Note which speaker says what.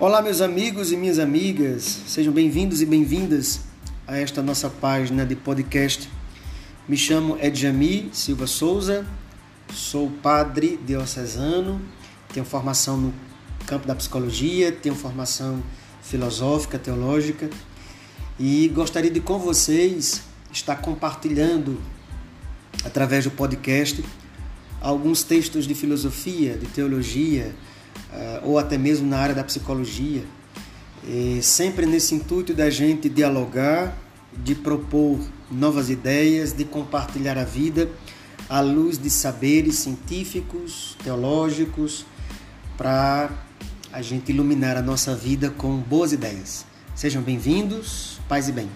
Speaker 1: Olá, meus amigos e minhas amigas, sejam bem-vindos e bem-vindas a esta nossa página de podcast. Me chamo Edjami Silva Souza, sou padre diocesano, tenho formação no campo da psicologia, tenho formação filosófica, teológica e gostaria de com vocês estar compartilhando através do podcast alguns textos de filosofia, de teologia, ou até mesmo na área da psicologia, e sempre nesse intuito da gente dialogar, de propor novas ideias, de compartilhar a vida à luz de saberes científicos, teológicos, para a gente iluminar a nossa vida com boas ideias. Sejam bem-vindos, paz e bem.